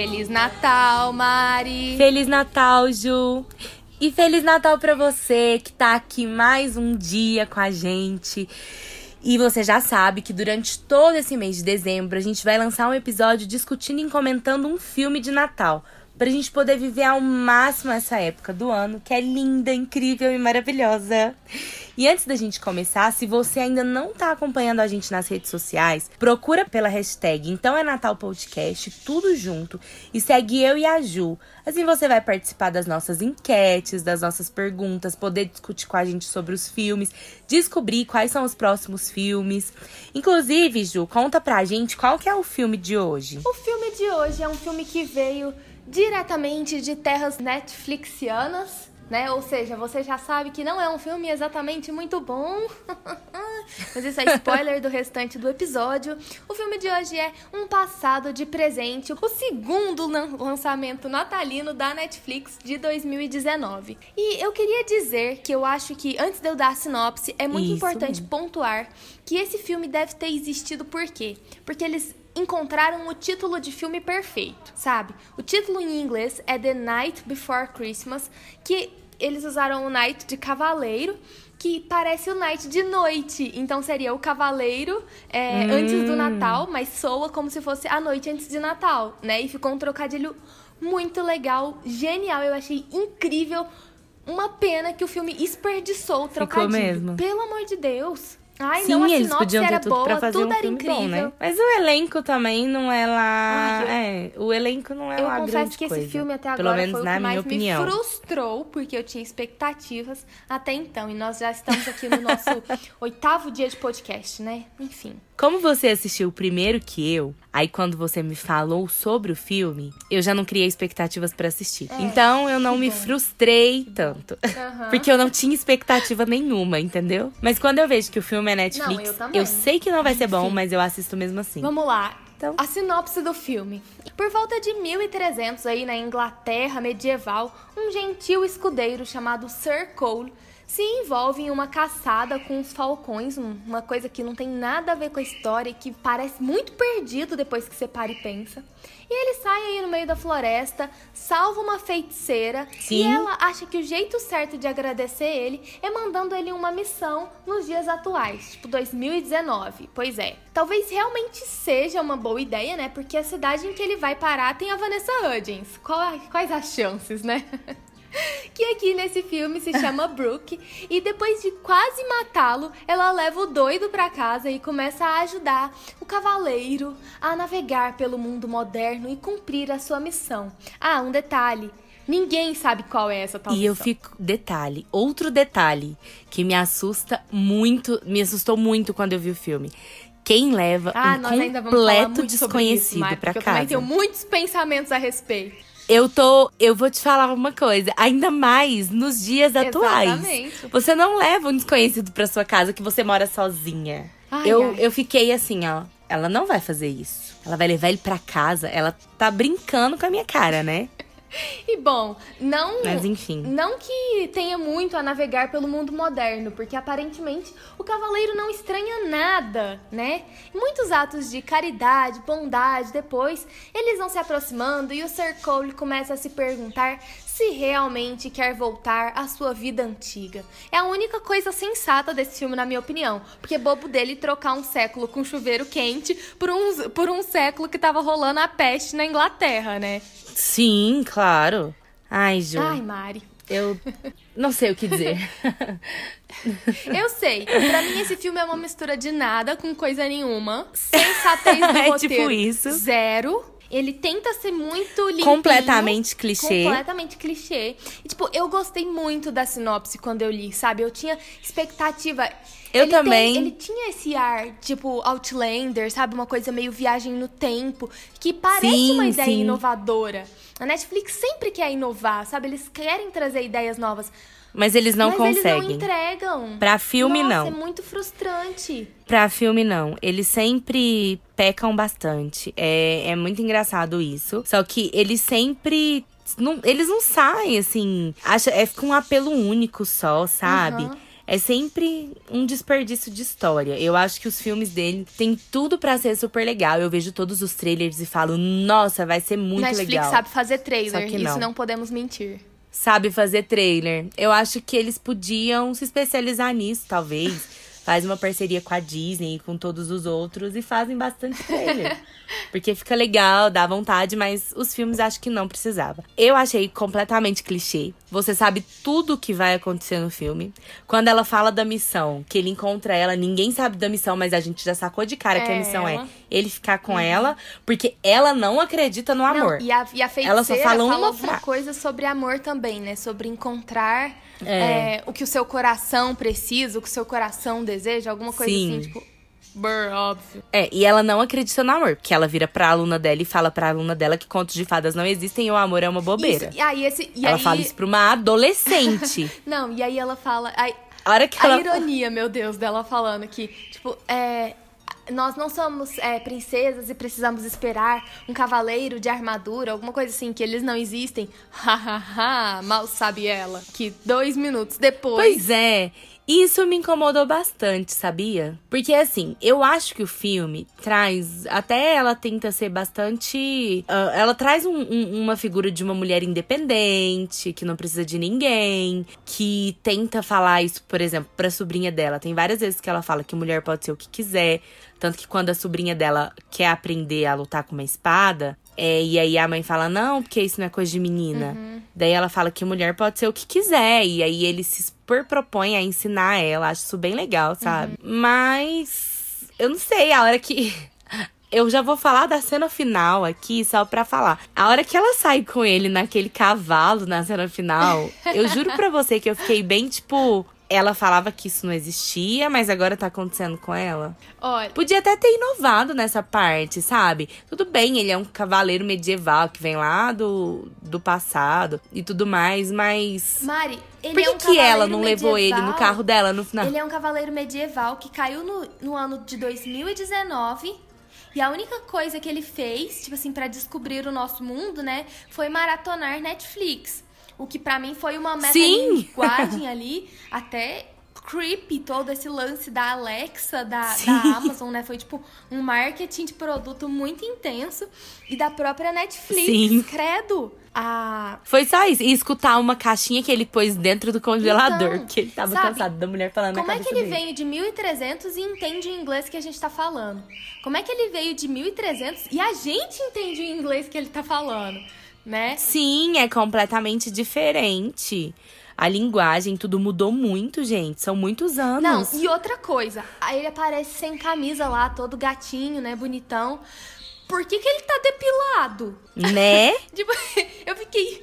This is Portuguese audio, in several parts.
Feliz Natal, Mari! Feliz Natal, Ju! E Feliz Natal para você que tá aqui mais um dia com a gente. E você já sabe que durante todo esse mês de dezembro a gente vai lançar um episódio discutindo e comentando um filme de Natal pra gente poder viver ao máximo essa época do ano, que é linda, incrível e maravilhosa. E antes da gente começar, se você ainda não tá acompanhando a gente nas redes sociais, procura pela hashtag Então é Natal Podcast, tudo junto, e segue eu e a Ju. Assim você vai participar das nossas enquetes, das nossas perguntas, poder discutir com a gente sobre os filmes, descobrir quais são os próximos filmes. Inclusive, Ju, conta pra gente qual que é o filme de hoje. O filme de hoje é um filme que veio diretamente de terras netflixianas, né? Ou seja, você já sabe que não é um filme exatamente muito bom. Mas isso é spoiler do restante do episódio. O filme de hoje é Um Passado de Presente, o segundo lançamento natalino da Netflix de 2019. E eu queria dizer que eu acho que, antes de eu dar a sinopse, é muito isso. importante pontuar que esse filme deve ter existido por quê? Porque eles encontraram o título de filme perfeito, sabe? O título em inglês é The Night Before Christmas, que eles usaram o Night de cavaleiro, que parece o Night de noite. Então seria o cavaleiro é, hum. antes do Natal, mas soa como se fosse a noite antes de Natal, né? E ficou um trocadilho muito legal, genial. Eu achei incrível. Uma pena que o filme desperdiçou o trocadilho. Ficou mesmo. Pelo amor de Deus. Ai, Sim, não, a eles podiam ter tudo boa, pra fazer um filme incrível. bom, né? Mas o elenco também não é lá... Ai, eu... É, o elenco não é eu lá grande confesso que coisa. esse filme até Pelo agora menos foi na o que minha opinião. me frustrou, porque eu tinha expectativas até então. E nós já estamos aqui no nosso oitavo dia de podcast, né? Enfim. Como você assistiu primeiro que eu, aí quando você me falou sobre o filme, eu já não criei expectativas para assistir. É, então eu não me bom. frustrei tanto. Uhum. Porque eu não tinha expectativa nenhuma, entendeu? Mas quando eu vejo que o filme é Netflix, Não, eu também. sei que não vai ser bom, Enfim. mas eu assisto mesmo assim. Vamos lá. Então. A sinopse do filme. Por volta de 1300 aí na Inglaterra medieval, um gentil escudeiro chamado Sir Cole se envolve em uma caçada com os falcões, um- uma coisa que não tem nada a ver com a história e que parece muito perdido depois que você para e pensa. E ele sai aí no meio da floresta, salva uma feiticeira e Sim. ela acha que o jeito certo de agradecer ele é mandando ele uma missão nos dias atuais, tipo 2019. Pois é. Talvez realmente seja uma boa ideia, né? Porque a cidade em que ele vai parar tem a Vanessa Hudgens. Qual- quais as chances, né? que aqui nesse filme se chama Brooke e depois de quase matá-lo, ela leva o doido pra casa e começa a ajudar o cavaleiro a navegar pelo mundo moderno e cumprir a sua missão. Ah, um detalhe. Ninguém sabe qual é essa tal E eu fico. Detalhe, outro detalhe que me assusta muito, me assustou muito quando eu vi o filme. Quem leva Ah, um nós ainda vamos falar completo muito sobre isso, desconhecido pra porque Eu também casa? tenho muitos pensamentos a respeito. Eu tô. Eu vou te falar uma coisa. Ainda mais nos dias atuais. Exatamente. Você não leva um desconhecido pra sua casa que você mora sozinha. Ai, eu, ai. eu fiquei assim, ó. Ela não vai fazer isso. Ela vai levar ele pra casa. Ela tá brincando com a minha cara, né? E bom, não. Mas enfim. Não que tenha muito a navegar pelo mundo moderno, porque aparentemente o cavaleiro não estranha nada, né? Muitos atos de caridade, bondade, depois eles vão se aproximando e o Sir Cole começa a se perguntar se realmente quer voltar à sua vida antiga. É a única coisa sensata desse filme, na minha opinião, porque é bobo dele trocar um século com chuveiro quente por um, por um século que tava rolando a peste na Inglaterra, né? Sim, claro. Ai, Ju. Ai, Mari. Eu não sei o que dizer. Eu sei. Pra mim, esse filme é uma mistura de nada com coisa nenhuma. Sensatez do É roteiro. tipo isso. Zero. Ele tenta ser muito limpinho. Completamente clichê. Completamente clichê. E, tipo, eu gostei muito da sinopse quando eu li, sabe? Eu tinha expectativa. Eu Ele tem- também. ele tinha esse ar, tipo, Outlander, sabe? Uma coisa meio viagem no tempo, que parece Sim, uma ideia sim. inovadora. A Netflix sempre quer inovar, sabe? Eles querem trazer ideias novas. Mas eles não mas conseguem. eles não entregam. Pra filme, Nossa, não. é muito frustrante. Pra filme, não. Eles sempre pecam bastante. É, é muito engraçado isso. Só que eles sempre. Não, eles não saem, assim. Acha, é com um apelo único só, sabe? Aham. É sempre um desperdício de história. Eu acho que os filmes dele têm tudo para ser super legal. Eu vejo todos os trailers e falo, nossa, vai ser muito Netflix legal. Netflix sabe fazer trailer, não. isso não podemos mentir. Sabe fazer trailer. Eu acho que eles podiam se especializar nisso, talvez. Faz uma parceria com a Disney e com todos os outros e fazem bastante trailer. Porque fica legal, dá vontade, mas os filmes acho que não precisava. Eu achei completamente clichê. Você sabe tudo o que vai acontecer no filme. Quando ela fala da missão, que ele encontra ela, ninguém sabe da missão, mas a gente já sacou de cara É que a missão ela. é ele ficar com ela, porque ela não acredita no amor. Não, e a, e a feiticeira Ela só fala uma fra- coisa sobre amor também, né? Sobre encontrar É. é, o que o seu coração precisa, o que o seu coração deseja, alguma coisa Sim. assim, tipo. Brr, óbvio. É, e ela não acredita no amor, porque ela vira pra aluna dela e fala pra aluna dela que contos de fadas não existem e o amor é uma bobeira. Isso, e aí esse. E ela aí, fala isso pra uma adolescente. Não, e aí ela fala. aí- A hora que a ela. ironia, meu Deus, dela falando que, tipo, é. Nós não somos é, princesas e precisamos esperar um cavaleiro de armadura, alguma coisa assim, que eles não existem. Hahaha, mal sabe ela. Que dois minutos depois. Pois é. Isso me incomodou bastante, sabia? Porque assim, eu acho que o filme traz. Até ela tenta ser bastante. ah, ela traz um- um- uma figura de uma mulher independente, que não precisa de ninguém, que tenta falar isso, por exemplo, pra sobrinha dela. Tem várias vezes que ela fala que mulher pode ser o que quiser. Tanto que quando a sobrinha dela quer aprender a lutar com uma espada, é, e aí a mãe fala, não, porque isso não é coisa de menina. Daí ela fala que mulher pode ser o que quiser. E aí ele se super propõe a ensinar ela. Acho isso bem legal, sabe? Mas eu não sei, a hora que. Eu já vou falar da cena final aqui, só pra falar. A hora que ela sai com ele naquele cavalo na cena final, eu juro pra você que eu fiquei bem tipo. Ela falava que isso não existia, mas agora tá acontecendo com ela. Olha, Podia até ter inovado nessa parte, sabe? Tudo bem, ele é um cavaleiro medieval que vem lá do, do passado e tudo mais, mas. Mari, ele Por que, é um que ela não levou ele no medieval. carro dela no final? Ele é um cavaleiro medieval que caiu no, no ano de 2019. E a única coisa que ele fez, tipo assim, pra descobrir o nosso mundo, né, foi maratonar Netflix. O que pra mim foi uma Sim! metalinguagem ali, até creepy todo esse lance da Alexa, da, da Amazon, né? Foi tipo um marketing de produto muito intenso e da própria Netflix, Sim. credo. A Foi só isso. E escutar uma caixinha que ele pôs dentro do congelador, Então, porque ele tava sabe, cansado da mulher falando Como é que ele dele. veio de 1300 e entende o inglês que a gente tá falando? Como é que ele veio de 1300 e a gente entende o inglês que ele tá falando, né? Sim, é completamente diferente. A linguagem, tudo mudou muito, gente. São muitos Não, anos. e outra coisa, aí ele aparece sem camisa lá, todo gatinho, né, bonitão. Por que que ele tá depilado? Né? Tipo, eu fiquei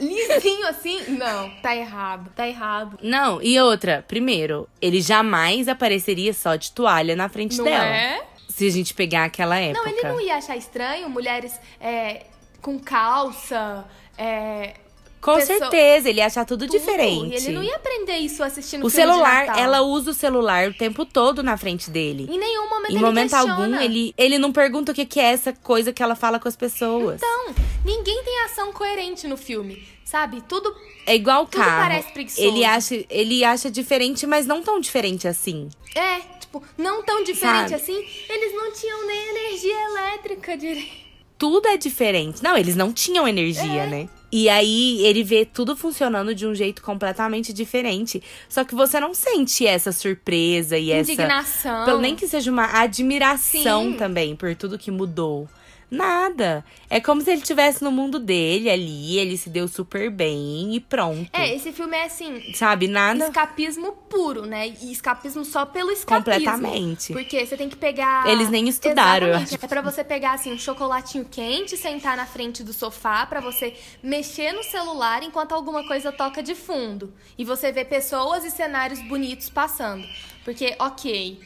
lisinho assim. Não, tá errado, tá errado. Não, e outra, primeiro, ele jamais apareceria só de toalha na frente Não dela. é? Se a gente pegar aquela época. Não, ele não ia achar estranho mulheres é, com calça, é, Com pessoa- certeza, ele ia achar tudo, tudo. diferente. Ele não ia aprender isso assistindo O celular, ela usa o celular o tempo todo na frente dele. Em nenhum momento Em ele momento questiona. algum, ele, ele não pergunta o que, que é essa coisa que ela fala com as pessoas. Então, ninguém tem ação coerente no filme, sabe? Tudo é igual o tudo carro. parece preguiçoso. Ele acha, ele acha diferente, mas não tão diferente assim. é, tipo, não tão diferente Sabe? assim. Eles não tinham nem energia elétrica direito. Tudo é diferente. Não, eles não tinham energia, É. né? E aí ele vê tudo funcionando de um jeito completamente diferente. Só que você não sente essa surpresa e essa. Indignação. Pelo nem que seja uma admiração Sim. também por tudo que mudou. Nada. É como se ele estivesse no mundo dele ali, ele se deu super bem e pronto. É, esse filme é assim, Sabe, nada. escapismo puro, né? E escapismo só pelo escapismo. Completamente. Porque você tem que pegar. Eles nem estudaram, Exatamente. acho. É pra você pegar assim um chocolatinho quente, sentar na frente do sofá, pra você mexer no celular enquanto alguma coisa toca de fundo. E você vê pessoas e cenários bonitos passando. Porque, ok.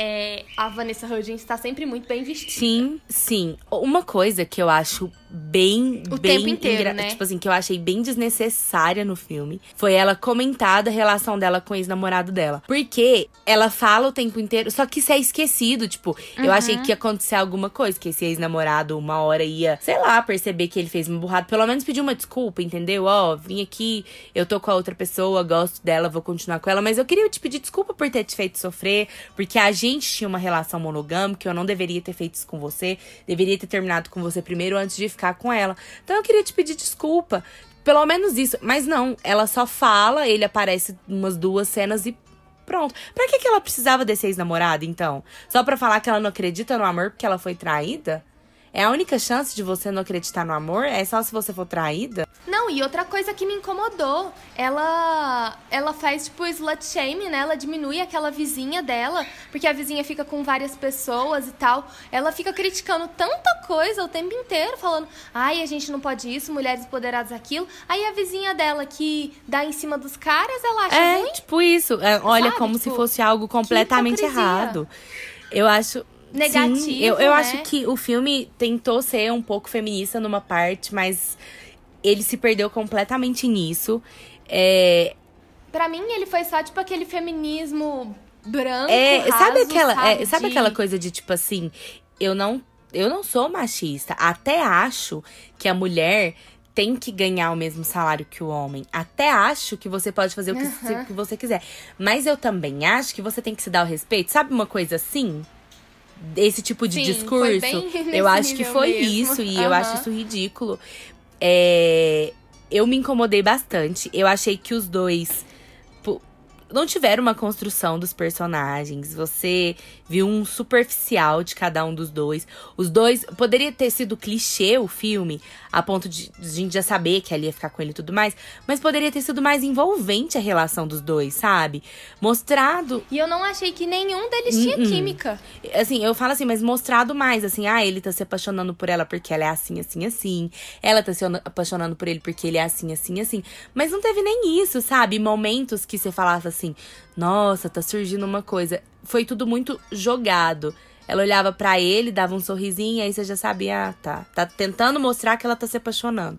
É, a Vanessa Hudgens está sempre muito bem vestida. Sim, sim. Uma coisa que eu acho bem, O bem tempo inteiro, engra- né? tipo assim, que eu achei bem desnecessária no filme, foi ela comentar da relação dela com o ex-namorado dela. Porque ela fala o tempo inteiro, só que isso é esquecido, tipo, eu Uhum. achei que ia acontecer alguma coisa, que esse ex-namorado uma hora ia, sei lá, perceber que ele fez uma burrada, pelo menos pedir uma desculpa, entendeu? Ó, vim aqui, eu tô com a outra pessoa, gosto dela, vou continuar com ela, mas eu queria te pedir desculpa por ter te feito sofrer, porque a gente tinha uma relação monogâmica, eu não deveria ter feito isso com você, deveria ter terminado com você primeiro antes de ficar com ela. Então eu queria te pedir desculpa. Pelo menos isso. Mas não, ela só fala, ele aparece umas duas cenas e pronto. Pra que, que ela precisava desse ex-namorado, então? Só pra falar que ela não acredita no amor porque ela foi traída? É a única chance de você não acreditar no amor? É só se você for traída? Não, e outra coisa que me incomodou, ela ela faz tipo slut shame, né? Ela diminui aquela vizinha dela, porque a vizinha fica com várias pessoas e tal. Ela fica criticando tanta coisa o tempo inteiro, falando: "Ai, a gente não pode isso, mulheres empoderadas aquilo". Aí a vizinha dela que dá em cima dos caras, ela acha É, ruim. tipo isso. É, olha, Sabe, como tipo, se fosse algo completamente errado. Eu acho. Negativo, Sim, eu, eu né? acho que o filme tentou ser um pouco feminista numa parte, mas ele se perdeu completamente nisso. É, Pra mim ele foi só tipo aquele feminismo branco, É, raso, sabe aquela, é, sabe de- aquela coisa de tipo assim, eu não, eu não sou machista, até acho que a mulher tem que ganhar o mesmo salário que o homem. Até acho que você pode fazer o que, Aham. o que você quiser. Mas eu também acho que você tem que se dar o respeito. Sabe uma coisa assim? Esse tipo de Sim, discurso. eu acho que foi mesmo. isso e eu acho isso ridículo. É, eu me incomodei bastante. Eu achei que os dois não tiveram uma construção dos personagens. Você viu um superficial de cada um dos dois. Os dois. Poderia ter sido clichê o filme, a ponto de de a gente já saber que ela ia ficar com ele e tudo mais. Mas poderia ter sido mais envolvente a relação dos dois, sabe? Mostrado. E eu não achei que nenhum deles tinha Uh-uh. química. Assim, eu falo assim, mas mostrado mais, assim, ah, ele tá se apaixonando por ela porque ela é assim, assim, assim. Ela tá se apaixonando por ele porque ele é assim, assim, assim. Mas não teve nem isso, sabe? Momentos que você falava assim, nossa, tá surgindo uma coisa. Foi tudo muito jogado. Ela olhava pra ele, dava um sorrisinho, aí você já sabia, ah, tá. Tá tentando mostrar que ela tá se apaixonando.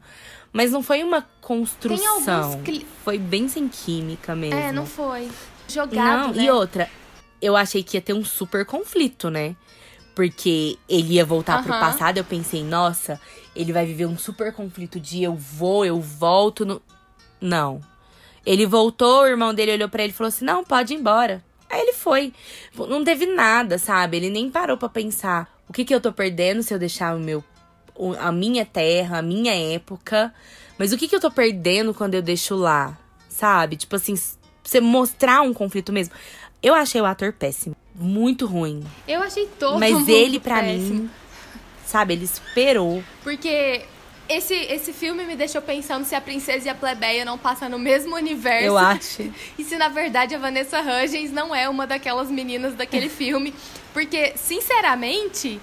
Mas não foi uma construção. cli- Foi bem sem química mesmo. É, não foi. Jogado, Não, né? e outra, eu achei que ia ter um super conflito, né? Porque ele ia voltar pro passado, eu pensei, nossa, ele vai viver um super conflito de eu vou, eu volto no. Não. Ele voltou, o irmão dele olhou pra ele e falou assim: não, pode ir embora. Aí ele foi. Não teve nada, sabe? Ele nem parou pra pensar o que, que eu tô perdendo se eu deixar o meu. a minha terra, a minha época. Mas o que, que eu tô perdendo quando eu deixo lá? Sabe? Tipo assim, você mostrar um conflito mesmo. Eu achei o ator péssimo. Muito ruim. Eu achei todo Mas ele, pra péssimo. mim, sabe, ele superou. Porque esse, esse filme me deixou pensando se a princesa e a plebeia não passam no mesmo universo. Eu acho. E se na verdade a Vanessa Hudgens não é uma daquelas meninas daquele filme. Porque, sinceramente,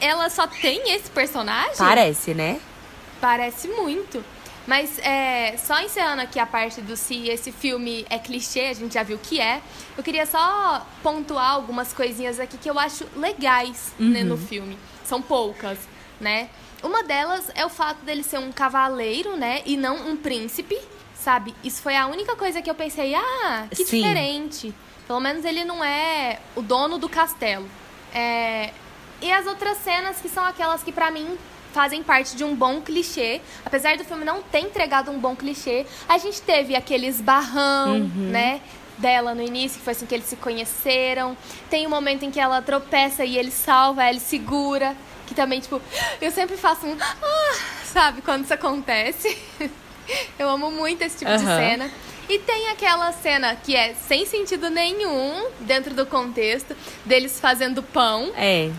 ela só tem esse personagem. Parece, né? Parece muito. Mas é, só encerrando aqui a parte do se esse filme é clichê, a gente já viu que é. Eu queria só pontuar algumas coisinhas aqui que eu acho legais né, no filme. São poucas, né? Uma delas é o fato dele ser um cavaleiro, né? E não um príncipe, sabe? Isso foi a única coisa que eu pensei, ah, que Sim. diferente. Pelo menos ele não é o dono do castelo. É, E as outras cenas que são aquelas que pra mim fazem parte de um bom clichê. Apesar do filme não ter entregado um bom clichê, a gente teve aqueles barrão, né? Dela no início, que foi assim que eles se conheceram. Tem um momento em que ela tropeça e ele salva, ele segura. Que também, tipo, eu sempre faço um. Ah, sabe, quando isso acontece. eu amo muito esse tipo de Aham. cena. E tem aquela cena que é sem sentido nenhum dentro do contexto deles fazendo pão. É.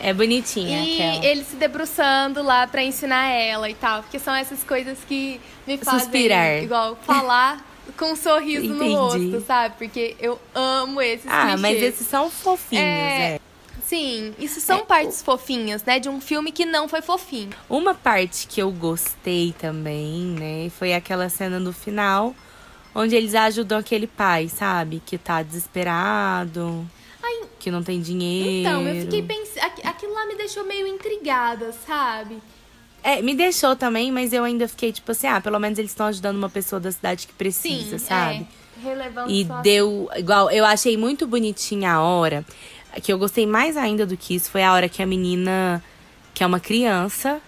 É bonitinha E aquela. ele se debruçando lá pra ensinar ela e tal. Porque são essas coisas que me fazem, Suspirar. igual, falar com um sorriso Entendi. no rosto, sabe? Porque eu amo esses Ah, mas clichês. esses são fofinhos, É. é. Sim, isso são É, partes fofinhas, né? De um filme que não foi fofinho. Uma parte que eu gostei também, né, foi aquela cena no final, onde eles ajudam aquele pai, sabe? Que tá desesperado, Ai, que não tem dinheiro. Então, eu fiquei pensando. Aquilo lá me deixou meio intrigada, sabe? É, me deixou também, mas eu ainda fiquei tipo assim, ah, pelo menos eles estão ajudando uma pessoa da cidade que precisa, Sim, sabe? é. Relevando E só deu. Igual, eu achei muito bonitinha a hora. Que eu gostei mais ainda do que isso foi a hora que a menina, que é uma criança,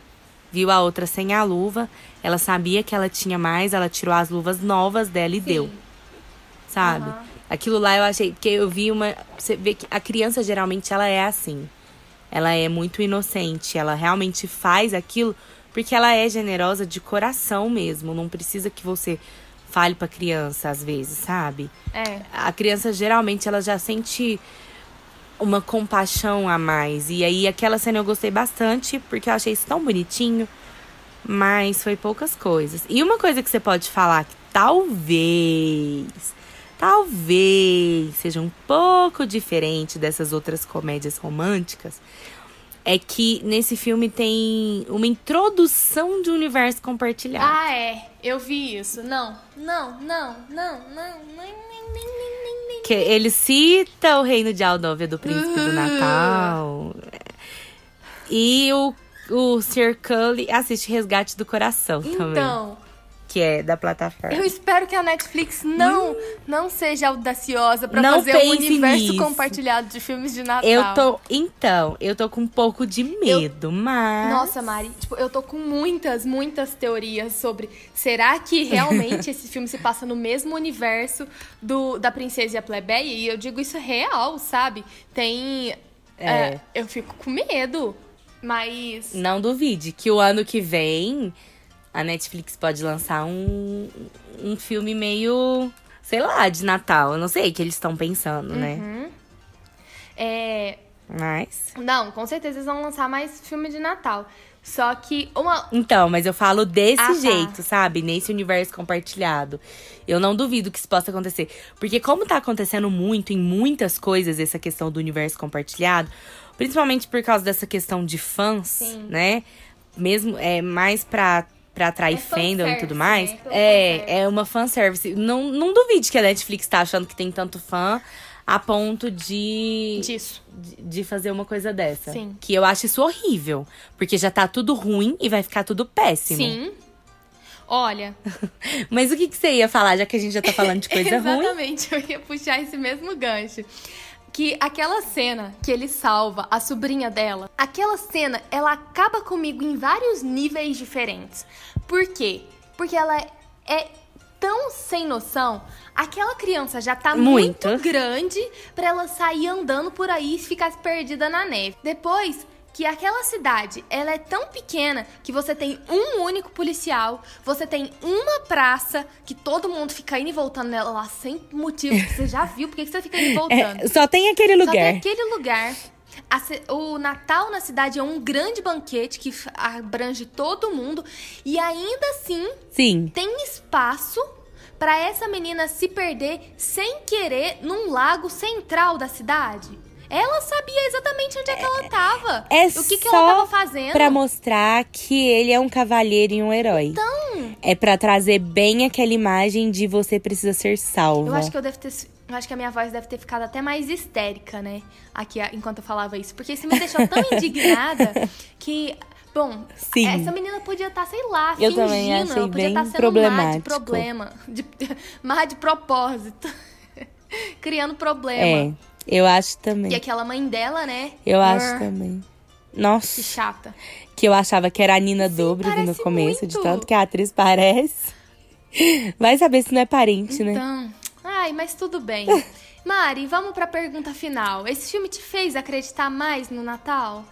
viu a outra sem a luva. Ela sabia que ela tinha mais, ela tirou as luvas novas dela e Sim. deu, sabe? Aham. Aquilo lá eu achei. Porque eu vi uma. Você vê que a criança geralmente ela é assim. Ela é muito inocente. Ela realmente faz aquilo porque ela é generosa de coração mesmo. Não precisa que você fale pra criança às vezes, sabe? É. a criança geralmente ela já sente uma compaixão a mais. E aí aquela cena eu gostei bastante, porque eu achei isso tão bonitinho, mas foi poucas coisas. E uma coisa que você pode falar que talvez, talvez seja um pouco diferente dessas outras comédias românticas, é que nesse filme tem uma introdução de um universo compartilhado. Ah, é. Eu vi isso. Não, não, não, não, não, nem, nem, nem, nem. Que ele cita o reino de Aldóvia do Príncipe do Natal. E o, o Sir Cully assiste Resgate do Coração também. Então, Que é da plataforma. eu espero que a Netflix não, não seja audaciosa pra Hum. Não fazer um universo nisso. compartilhado de filmes de Natal. Eu tô. Então, eu tô com um pouco de medo, mas. Nossa, Mari, tipo, eu tô com muitas, muitas teorias sobre será que realmente esse filme se passa no mesmo universo do da Princesa e a Plebeia? E eu digo isso real, sabe? Tem. É. é, eu fico com medo. Mas. Não duvide que o ano que vem a Netflix pode lançar um, um filme meio. Sei lá, de Natal. Eu não sei o que eles estão pensando, né? Uhum. É. Mas. Não, com certeza eles vão lançar mais filme de Natal. Só que uma. Então, mas eu falo desse Ah, tá. jeito, sabe? Nesse universo compartilhado. Eu não duvido que isso possa acontecer. Porque como tá acontecendo muito em muitas coisas essa questão do universo compartilhado, principalmente por causa dessa questão de fãs, Sim. né? Mesmo é mais pra, pra atrair É fandom e tudo mais. né? Pelo É, é uma fanservice. Não, não duvide que a Netflix tá achando que tem tanto fã a ponto de Disso. de- de fazer uma coisa dessa. Sim. Que eu acho isso horrível. Porque já tá tudo ruim e vai ficar tudo péssimo. Sim. Olha, Mas o que, que você ia falar, já que a gente já tá falando de coisa ruim? Exatamente, eu ia puxar esse mesmo gancho. Que aquela cena que ele salva a sobrinha dela, aquela cena, ela acaba comigo em vários níveis diferentes. Por quê? Porque ela é tão sem noção. Aquela criança já tá muito, Muito. grande pra ela sair andando por aí e ficar perdida na neve. Depois que aquela cidade, ela é tão pequena que você tem um único policial, você tem uma praça que todo mundo fica indo e voltando nela lá sem motivo. que Você já viu por que você fica indo e voltando? É, só tem aquele Só lugar. tem aquele lugar. A o Natal na cidade é um grande banquete que abrange todo mundo e ainda assim Sim. tem espaço pra essa menina se perder sem querer num lago central da cidade. Ela sabia exatamente onde é que ela tava. É o que, que ela tava fazendo. Pra mostrar que ele é um cavalheiro e um herói. Então, É pra trazer bem aquela imagem de você precisa ser salva. eu acho que eu devo ter. Eu acho que a minha voz deve ter ficado até mais histérica, né? Aqui, enquanto eu falava isso. Porque isso me deixou tão indignada que. Bom, Sim. essa menina podia estar, sei lá, Eu fingindo. também achei ela podia estar sendo má de problemático. problema. De, má de propósito. Criando É, problema. Eu acho também. E aquela mãe dela, né? Eu acho também. Que Nossa, chata. que eu achava que era a Nina Dobrev no começo, de muito. tanto que a atriz parece. Vai saber se não é parente, né? Então, ai, mas tudo bem. Mari, vamos pra pergunta final. Esse filme te fez acreditar mais no Natal?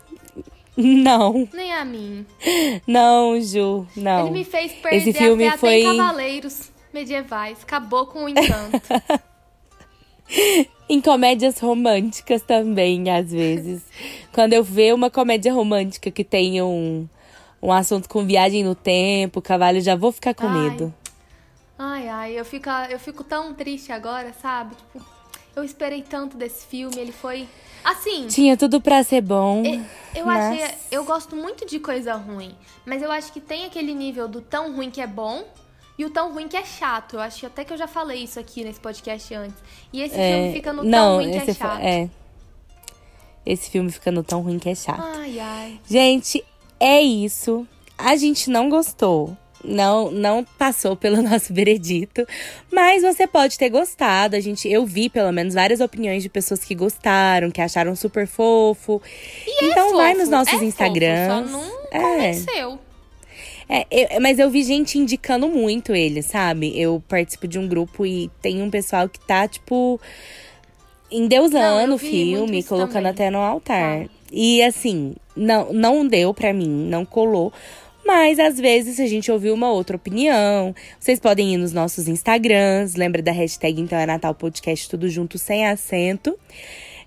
Não, Nem a mim. não, Ju, não. Ele me fez perder Esse filme a fé foi- até em cavaleiros medievais. Acabou com o encanto. Em comédias românticas também, às vezes. Quando eu vejo uma comédia romântica que tem um, um assunto com viagem no tempo, cavalo, eu já vou ficar com Ai. medo. ai, ai, eu fico, eu fico tão triste agora, sabe? Tipo, eu esperei tanto desse filme, ele foi... Assim, Tinha tudo pra ser bom. E- Eu mas- achei. Eu gosto muito de coisa ruim. Mas eu acho que tem aquele nível do tão ruim que é bom e o tão ruim que é chato. Eu acho até que eu já falei isso aqui nesse podcast antes. E esse filme fica no tão não, ruim que é chato. é. Esse filme fica no tão ruim que é chato. Ai, ai. Gente, é isso. a gente não gostou. Não, não passou pelo nosso veredito, mas você pode ter gostado. A gente, eu vi pelo menos várias opiniões de pessoas que gostaram, que acharam super fofo. E é então fofo, vai nos nossos é Instagrams. Fofo, só não É. convenceu. É, eu- mas eu vi gente indicando muito ele, sabe? Eu participo de um grupo e tem um pessoal que tá, tipo, endeusando eu o filme, colocando também. até no altar. Tá. E assim, não, não deu pra mim, não colou. Mas às vezes a gente ouviu uma outra opinião. Vocês podem ir nos nossos Instagrams. Lembra da hashtag Então é Natal Podcast, tudo junto, sem acento.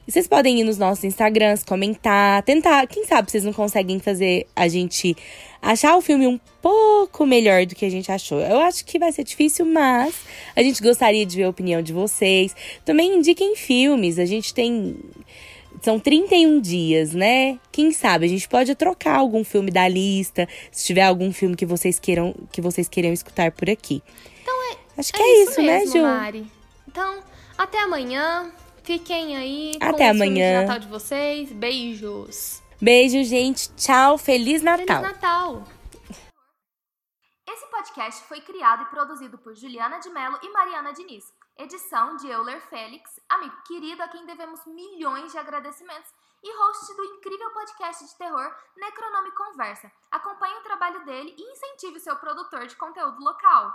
E vocês podem ir nos nossos Instagrams, comentar, tentar. Quem sabe vocês não conseguem fazer a gente achar o filme um pouco melhor do que a gente achou. Eu acho que vai ser difícil, mas a gente gostaria de ver a opinião de vocês. Também indiquem filmes. A gente tem. São 31 dias, né? Quem sabe a gente pode trocar algum filme da lista, se tiver algum filme que vocês queiram que vocês queiram escutar por aqui. Então é, acho que é, isso, né, mesmo, Ju? Mari. Então, até amanhã. Fiquem aí Até filmes amanhã. de Natal de vocês. Beijos. Beijo, gente. Tchau, feliz Natal. Feliz Natal. Esse podcast foi criado e produzido por Juliana de Mello e Mariana Diniz. Edição de Euler Félix, amigo querido a quem devemos milhões de agradecimentos, e host do incrível podcast de terror Necronome Conversa. Acompanhe o trabalho dele e incentive o seu produtor de conteúdo local.